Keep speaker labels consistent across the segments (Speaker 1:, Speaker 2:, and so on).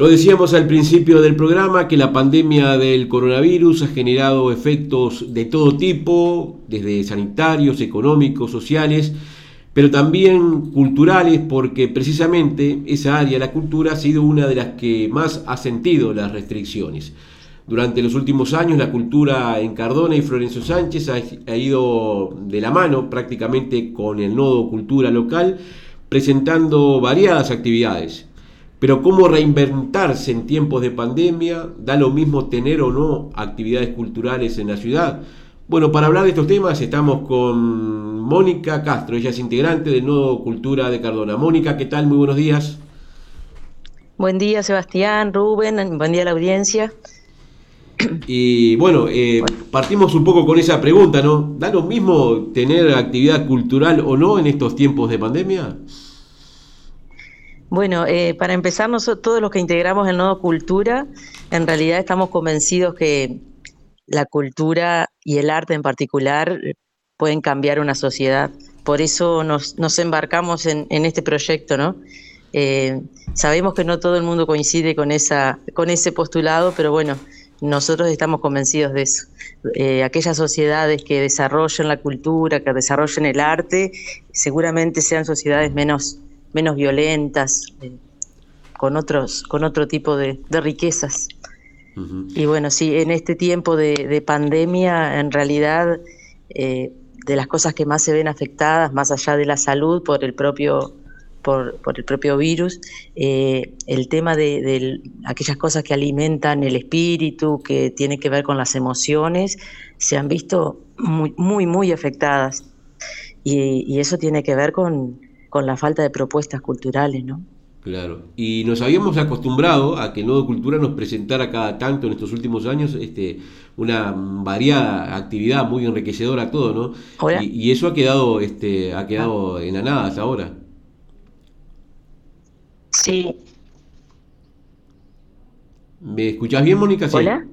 Speaker 1: Lo decíamos al principio del programa que la pandemia del coronavirus ha generado efectos de todo tipo, desde sanitarios, económicos, sociales, pero también culturales, porque precisamente esa área, la cultura, ha sido una de las que más ha sentido las restricciones. Durante los últimos años la cultura en Cardona y Florencio Sánchez ha, ido de la mano prácticamente con el nodo cultura local, presentando variadas actividades. Pero cómo reinventarse en tiempos de pandemia, da lo mismo tener o no actividades culturales en la ciudad. Bueno, para hablar de estos temas estamos con Mónica Castro, ella es integrante del Nodo Cultura de Cardona. Mónica, ¿qué tal? Muy buenos días.
Speaker 2: Buen día, Sebastián, Rubén, buen día a la audiencia.
Speaker 1: Y bueno, eh, partimos un poco con esa pregunta, ¿no? ¿Da lo mismo tener actividad cultural o no en estos tiempos de pandemia?
Speaker 2: Bueno, eh, para empezar, nosotros, todos los que integramos el nodo cultura, en realidad estamos convencidos que la cultura y el arte en particular pueden cambiar una sociedad. Por eso nos, embarcamos en, este proyecto, ¿no? Eh, sabemos que no todo el mundo coincide con, esa, con ese postulado, pero bueno, nosotros estamos convencidos de eso. Eh, aquellas sociedades que desarrollen la cultura, que desarrollen el arte, seguramente sean sociedades menos, menos violentas, eh, con, otros, con otro tipo de, riquezas. Y bueno, sí, en este tiempo de, pandemia, en realidad, eh, de las cosas que más se ven afectadas, más allá de la salud por el propio por, el propio virus, eh, el tema de, aquellas cosas que alimentan el espíritu, que tiene que ver con las emociones, se han visto muy, muy, muy afectadas. Y, eso tiene que ver con, la falta de propuestas culturales, ¿no?
Speaker 1: Claro, y nos habíamos acostumbrado a que el Nodo Cultura nos presentara cada tanto en estos últimos años este, una variada actividad muy enriquecedora todo, ¿no? Y, eso ha quedado, este, ha quedado en la nada hasta ahora.
Speaker 2: Sí.
Speaker 1: ¿Me escuchás bien, Mónica?
Speaker 2: Sí. ¿Hola?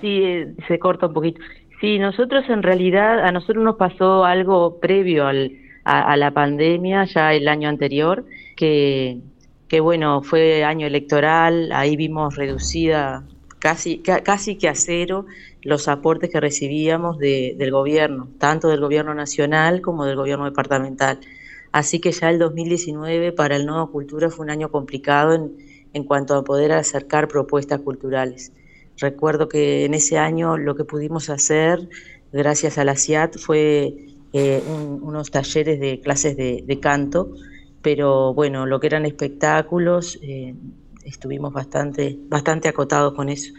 Speaker 2: Sí, se corta un poquito. Sí, nosotros en realidad, a nosotros nos pasó algo previo al, a, la pandemia, ya el año anterior, que, que bueno, fue año electoral, ahí vimos reducida casi, casi que a cero los aportes que recibíamos de, del gobierno, tanto del gobierno nacional como del gobierno departamental. Así que ya el 2019 para el Nodo Cultura fue un año complicado en, en cuanto a poder acercar propuestas culturales. Recuerdo que en ese año lo que pudimos hacer, gracias a la CIAT, fue eh, unos talleres de clases de, canto, pero bueno, lo que eran espectáculos, eh, estuvimos bastante, bastante acotados con eso.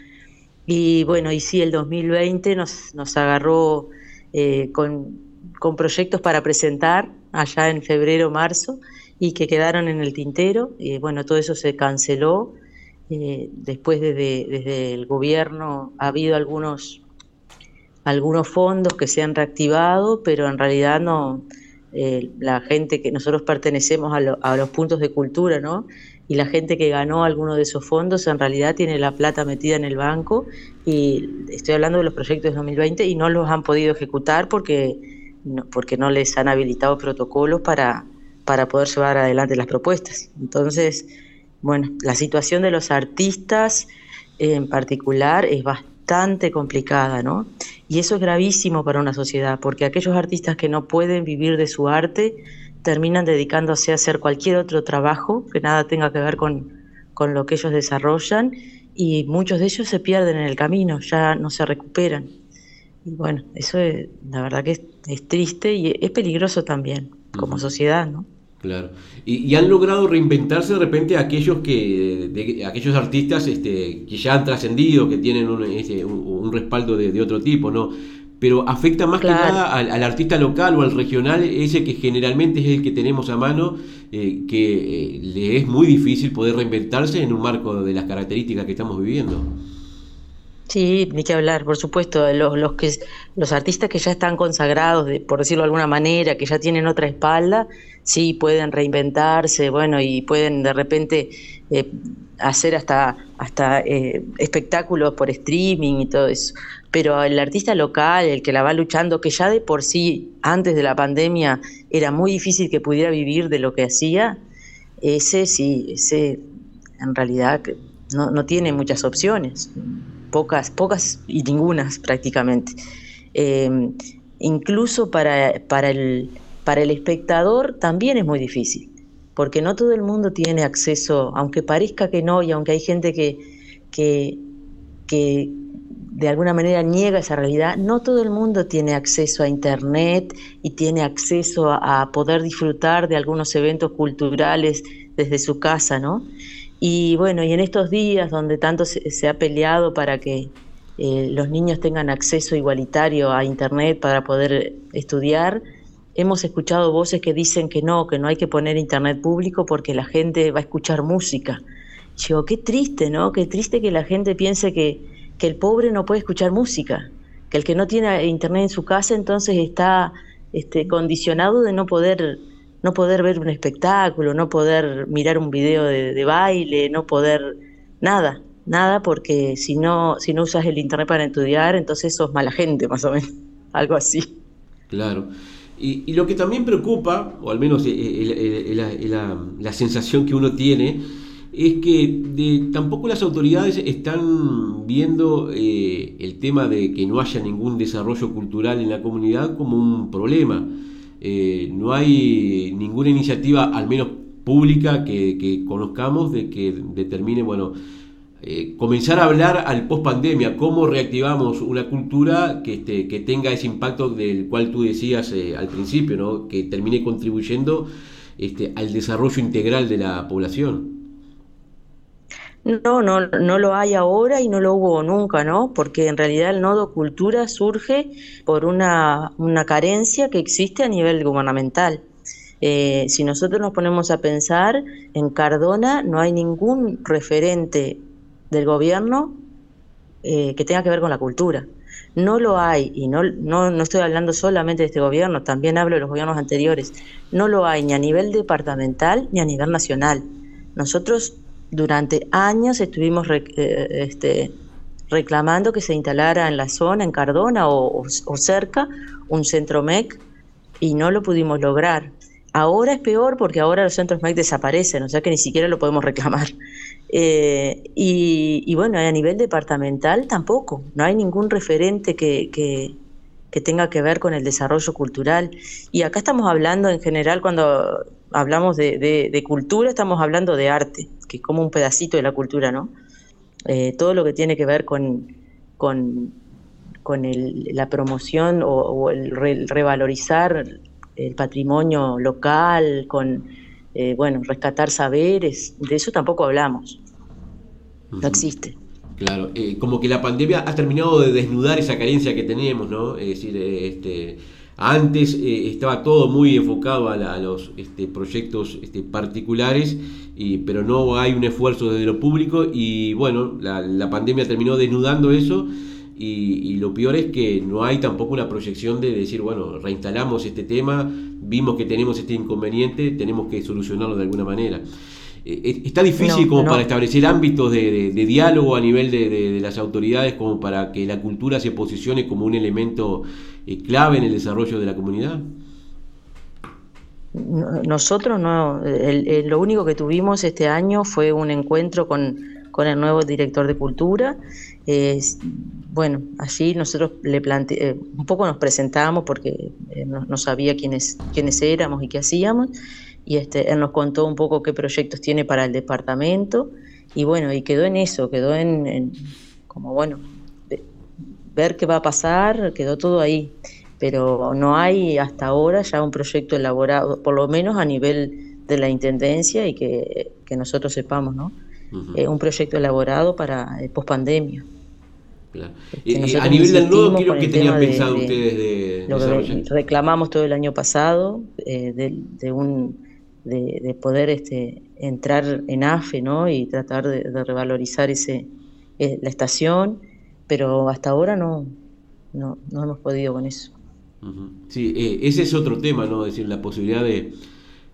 Speaker 2: Y bueno, y sí, el 2020 nos, nos agarró eh, con, con proyectos para presentar allá en febrero, marzo, y que quedaron en el tintero. y bueno, todo eso se canceló. Eh, después desde, desde, el gobierno ha habido algunos, algunos fondos que se han reactivado, pero en realidad no, eh, la gente que nosotros pertenecemos a, a, los puntos de cultura, ¿no? Y la gente que ganó alguno de esos fondos en realidad tiene la plata metida en el banco y estoy hablando de los proyectos de 2020 y no los han podido ejecutar porque porque no les han habilitado protocolos para, para poder llevar adelante las propuestas. Entonces, bueno, la situación de los artistas en particular es bastante complicada, ¿no? Y eso es gravísimo para una sociedad, porque aquellos artistas que no pueden vivir de su arte terminan dedicándose a hacer cualquier otro trabajo que nada tenga que ver con, con lo que ellos desarrollan y muchos de ellos se pierden en el camino, ya no se recuperan. Y bueno, eso es, la verdad que es, triste y es peligroso también como sociedad, ¿no?
Speaker 1: Claro. Y, han logrado reinventarse de repente aquellos que aquellos artistas este, que ya han trascendido, que tienen un, este, respaldo de, otro tipo, ¿no? Pero afecta más que nada al, artista local o al regional, ese que generalmente es el que tenemos a mano, eh, que eh, le es muy difícil poder reinventarse en un marco de las características que estamos viviendo.
Speaker 2: Sí, ni que hablar, por supuesto, los, los, que, los artistas que ya están consagrados, por decirlo de alguna manera, que ya tienen otra espalda, sí pueden reinventarse, bueno, y pueden de repente eh, hacer hasta, hasta eh, espectáculos por streaming y todo eso. Pero el artista local, el que la va luchando, que ya de por sí, antes de la pandemia, era muy difícil que pudiera vivir de lo que hacía, ese sí, ese en realidad no, no tiene muchas opciones, pocas, pocas y ningunas prácticamente. Eh, incluso para, para, el, para el espectador también es muy difícil, porque no todo el mundo tiene acceso, aunque parezca que no, y aunque hay gente que, que, que de alguna manera niega esa realidad, no todo el mundo tiene acceso a Internet y tiene acceso a, poder disfrutar de algunos eventos culturales desde su casa, ¿no? Y bueno, y en estos días donde tanto se, ha peleado para que eh, los niños tengan acceso igualitario a Internet para poder estudiar, hemos escuchado voces que dicen que no, que no hay que poner Internet público porque la gente va a escuchar música. Yo, qué triste, ¿no? Qué triste que la gente piense que, que el pobre no puede escuchar música, que el que no tiene internet en su casa entonces está este, condicionado de no poder, no poder ver un espectáculo, no poder mirar un video de, baile, no poder nada, nada, porque si no, si no usas el internet para estudiar, entonces sos mala gente, más o menos, algo así.
Speaker 1: Claro. Y, lo que también preocupa, o al menos es la, la sensación que uno tiene, es que tampoco las autoridades están viendo eh, el tema de que no haya ningún desarrollo cultural en la comunidad como un problema. Eh, no hay ninguna iniciativa, al menos pública, que, conozcamos de que determine, bueno, eh, comenzar a hablar al post pandemia, cómo reactivamos una cultura que, este, que tenga ese impacto del cual tú decías al principio, ¿no? que termine contribuyendo este, al desarrollo integral de la población.
Speaker 2: No, no, no lo hay ahora y no lo hubo nunca, ¿no? Porque en realidad el nodo cultura surge por una, una carencia que existe a nivel gubernamental. Eh, si nosotros nos ponemos a pensar, en Cardona no hay ningún referente del gobierno eh, que tenga que ver con la cultura. No lo hay, y no, no, no estoy hablando solamente de este gobierno, también hablo de los gobiernos anteriores, no lo hay ni a nivel departamental ni a nivel nacional. Nosotros durante años estuvimos eh, este, reclamando que se instalara en la zona, en Cardona o, cerca, un centro MEC y no lo pudimos lograr. Ahora es peor porque ahora los centros MEC desaparecen, o sea que ni siquiera lo podemos reclamar. Eh, y, bueno, a nivel departamental tampoco, no hay ningún referente que, que, tenga que ver con el desarrollo cultural. Y acá estamos hablando en general, cuando hablamos de cultura, estamos hablando de arte que es como un pedacito de la cultura, ¿no? Eh, todo lo que tiene que ver con, con, la promoción o, el, revalorizar el patrimonio local, con, eh, bueno, rescatar saberes, de eso tampoco hablamos. No existe.
Speaker 1: Claro, eh, como que la pandemia ha terminado de desnudar esa carencia que tenemos, ¿no? Es decir, este, antes estaba todo muy enfocado a, los este, proyectos este, particulares pero no hay un esfuerzo desde lo público y bueno, la, pandemia terminó desnudando eso y, lo peor es que no hay tampoco una proyección de decir, bueno, reinstalamos este tema, vimos que tenemos este inconveniente, tenemos que solucionarlo de alguna manera. Eh, eh, está difícil como para establecer ámbitos de, diálogo a nivel de, las autoridades como para que la cultura se posicione como un elemento eh, clave en el desarrollo de la comunidad.
Speaker 2: Nosotros no, lo único que tuvimos este año fue un encuentro con, el nuevo director de cultura. Bueno, allí nosotros le plante, eh, un poco nos presentamos porque eh, no, sabía quiénes, quiénes éramos y qué hacíamos. Y este, él nos contó un poco qué proyectos tiene para el departamento. Y bueno, y quedó en eso, quedó en, en como bueno, ver qué va a pasar, quedó todo ahí pero no hay hasta ahora ya un proyecto elaborado, por lo menos a nivel de la Intendencia y que, nosotros sepamos, ¿no? Eh, un proyecto elaborado para eh, pospandemia.
Speaker 1: Claro. A nivel del nodo, ¿qué que tenían pensado ustedes de,
Speaker 2: lo que reclamamos todo el año pasado, eh, de, un, de, poder este, entrar en AFE ¿no? y tratar de, revalorizar ese, la estación, pero hasta ahora no, no, no hemos podido con eso.
Speaker 1: Sí, eh, ese es otro tema, ¿no? Es decir, la posibilidad de,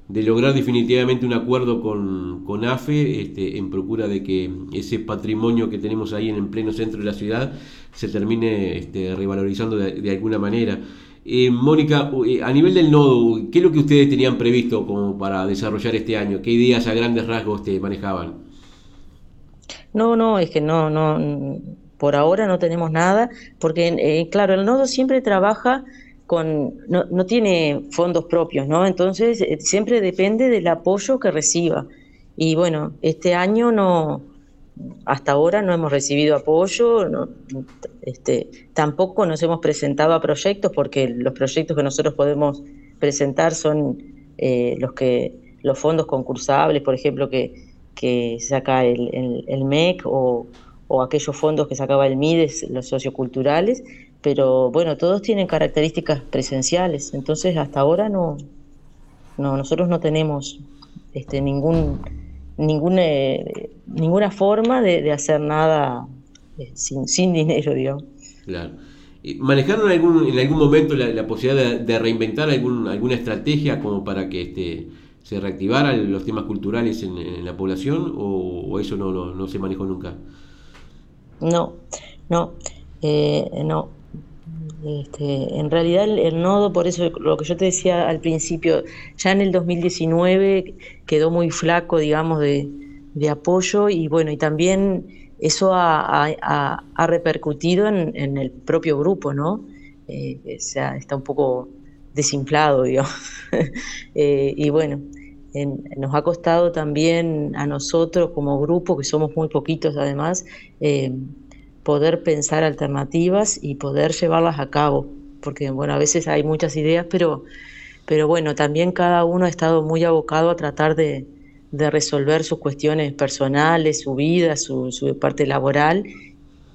Speaker 1: lograr definitivamente un acuerdo con, AFE este, en procura de que ese patrimonio que tenemos ahí en el pleno centro de la ciudad se termine este, revalorizando de, alguna manera. Eh, Mónica, eh, a nivel del nodo, ¿qué es lo que ustedes tenían previsto como para desarrollar este año? ¿Qué ideas a grandes rasgos te manejaban?
Speaker 2: No, no, es que no, no, por ahora no tenemos nada, porque eh, claro, el nodo siempre trabaja con, no, tiene fondos propios, ¿no? Entonces eh, siempre depende del apoyo que reciba. Y bueno, este año no, hasta ahora no hemos recibido apoyo, no, este, tampoco nos hemos presentado a proyectos porque los proyectos que nosotros podemos presentar son eh, los que los fondos concursables, por ejemplo, que, saca el, el, MEC o, o, aquellos fondos que sacaba el MIDES, los socioculturales, pero bueno, todos tienen características presenciales, entonces hasta ahora no, no nosotros no tenemos este, ningún ninguna, ninguna forma de, hacer nada eh, sin, sin, dinero, digamos.
Speaker 1: Claro. ¿Manejaron algún, en algún momento la, posibilidad de, reinventar algún, alguna estrategia como para que este, se reactivaran los temas culturales en, la población o, eso no, no, no, se manejó nunca?
Speaker 2: No, no, eh, no. Este, en realidad el, nodo, por eso lo que yo te decía al principio, ya en el 2019 quedó muy flaco, digamos, de, apoyo y bueno, y también eso ha, repercutido en, el propio grupo, ¿no? Eh, o sea, está un poco desinflado, digamos. Eh, y bueno, nos ha costado también a nosotros como grupo, que somos muy poquitos además, eh, poder pensar alternativas y poder llevarlas a cabo, porque bueno, a veces hay muchas ideas, pero, pero bueno, también cada uno ha estado muy abocado a tratar de, resolver sus cuestiones personales, su vida, su, su, parte laboral,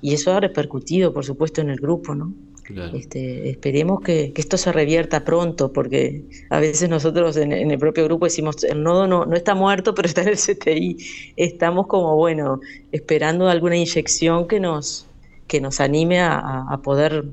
Speaker 2: y eso ha repercutido, por supuesto, en el grupo, ¿no? Este, esperemos que, esto se revierta pronto, porque a veces nosotros en, el propio grupo decimos, el nodo no, no está muerto, pero está en el CTI. Estamos como, bueno, esperando alguna inyección que nos, que nos anime a, poder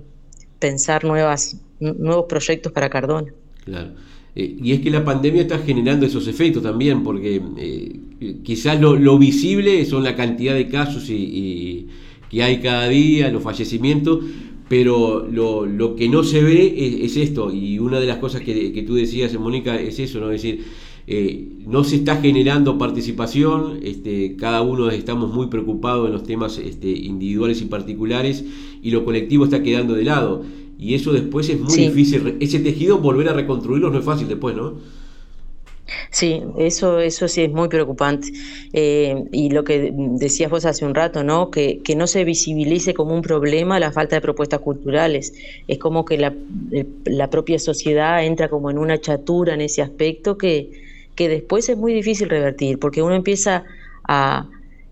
Speaker 2: pensar nuevas, nuevos proyectos para Cardona.
Speaker 1: Claro. Eh, y es que la pandemia está generando esos efectos también, porque eh, quizás lo, visible son la cantidad de casos y, que hay cada día, los fallecimientos, pero lo, que no se ve es, esto, y una de las cosas que, tú decías, Mónica, es eso, ¿no? Es decir, eh, no se está generando participación, este, cada uno estamos muy preocupados en los temas este, individuales y particulares, y lo colectivo está quedando de lado. Y eso después es muy difícil, ese tejido volver a reconstruirlo no es fácil después, ¿no?
Speaker 2: Sí, eso, eso sí es muy preocupante. Eh, y lo que decías vos hace un rato, ¿no? Que, que, no se visibilice como un problema la falta de propuestas culturales. Es como que la, eh, la propia sociedad entra como en una chatura en ese aspecto que, que después es muy difícil revertir, porque uno empieza a,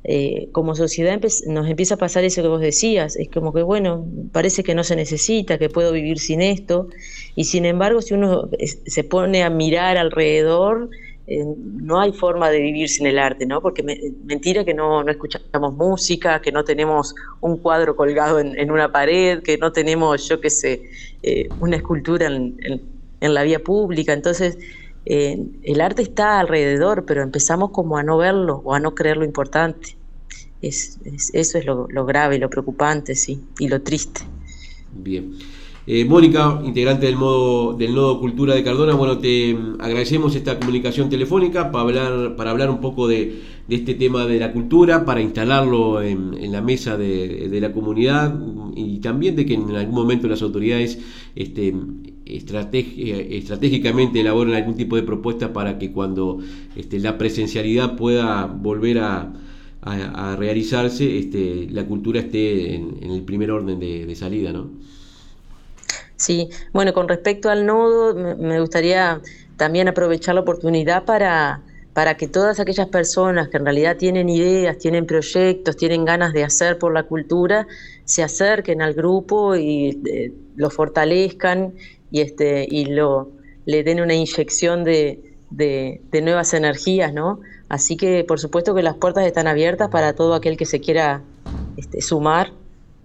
Speaker 2: eh, como sociedad nos empieza a pasar eso que vos decías, es como que bueno, parece que no se necesita, que puedo vivir sin esto, y sin embargo si uno se pone a mirar alrededor, eh, no hay forma de vivir sin el arte, ¿no? Porque mentira que no, no, escuchamos música, que no tenemos un cuadro colgado en, una pared, que no tenemos, yo qué sé, eh, una escultura en, en, la vía pública, entonces... el arte está alrededor, pero empezamos como a no verlo o a no creer lo importante eso es lo, grave, lo preocupante, sí, y lo triste.
Speaker 1: Bien. Eh, Mónica, integrante del, modo, del Nodo Cultura de Cardona, bueno, te agradecemos esta comunicación telefónica para hablar, para hablar un poco de, este tema de la cultura, para instalarlo en, la mesa de, la comunidad y también de que en algún momento las autoridades este, estratégicamente elaboren algún tipo de propuesta para que cuando este, la presencialidad pueda volver a realizarse, este, la cultura esté en, el primer orden de, salida, ¿no?
Speaker 2: Sí, bueno, con respecto al nodo, me gustaría también aprovechar la oportunidad para, para que todas aquellas personas que en realidad tienen ideas, tienen proyectos, tienen ganas de hacer por la cultura, se acerquen al grupo y eh, lo fortalezcan y, este, y lo, le den una inyección de, de, nuevas energías, ¿no? Así que por supuesto que las puertas están abiertas para todo aquel que se quiera este, sumar.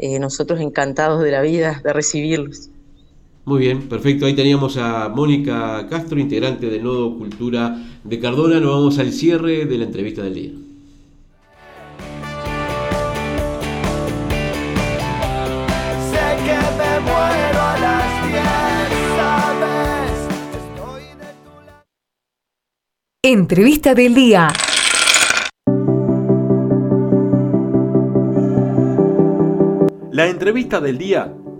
Speaker 2: Eh, nosotros encantados de la vida de recibirlos.
Speaker 1: Muy bien, perfecto. Ahí teníamos a Mónica Castro, integrante del Nodo Cultura de Cardona. Nos vamos al cierre de la entrevista del día.
Speaker 3: Entrevista del día. La entrevista del día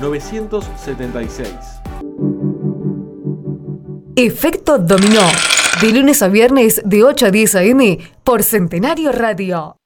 Speaker 3: 099-536-976.
Speaker 4: Efecto Dominó, de lunes a viernes de 8 a 10 a.m. por Centenario Radio.